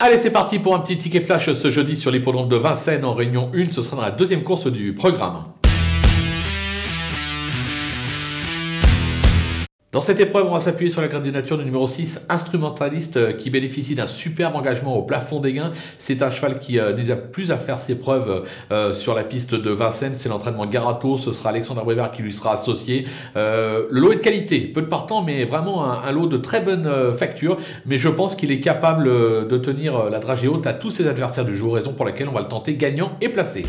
Allez, c'est parti pour un petit ticket flash ce jeudi sur l'hippodrome de Vincennes en réunion 1. Ce sera dans la deuxième course du programme. Dans cette épreuve, on va s'appuyer sur la candidature du numéro 6, instrumentaliste, euh, qui bénéficie d'un superbe engagement au plafond des gains. C'est un cheval qui euh, n'a plus à faire ses preuves euh, sur la piste de Vincennes. C'est l'entraînement Garato. Ce sera Alexandre Brévard qui lui sera associé. le lot est de qualité, peu de partant, mais vraiment un, lot de très bonne facture. Mais je pense qu'il est capable de tenir la dragée haute à tous ses adversaires du jour, raison pour laquelle on va le tenter gagnant et placé.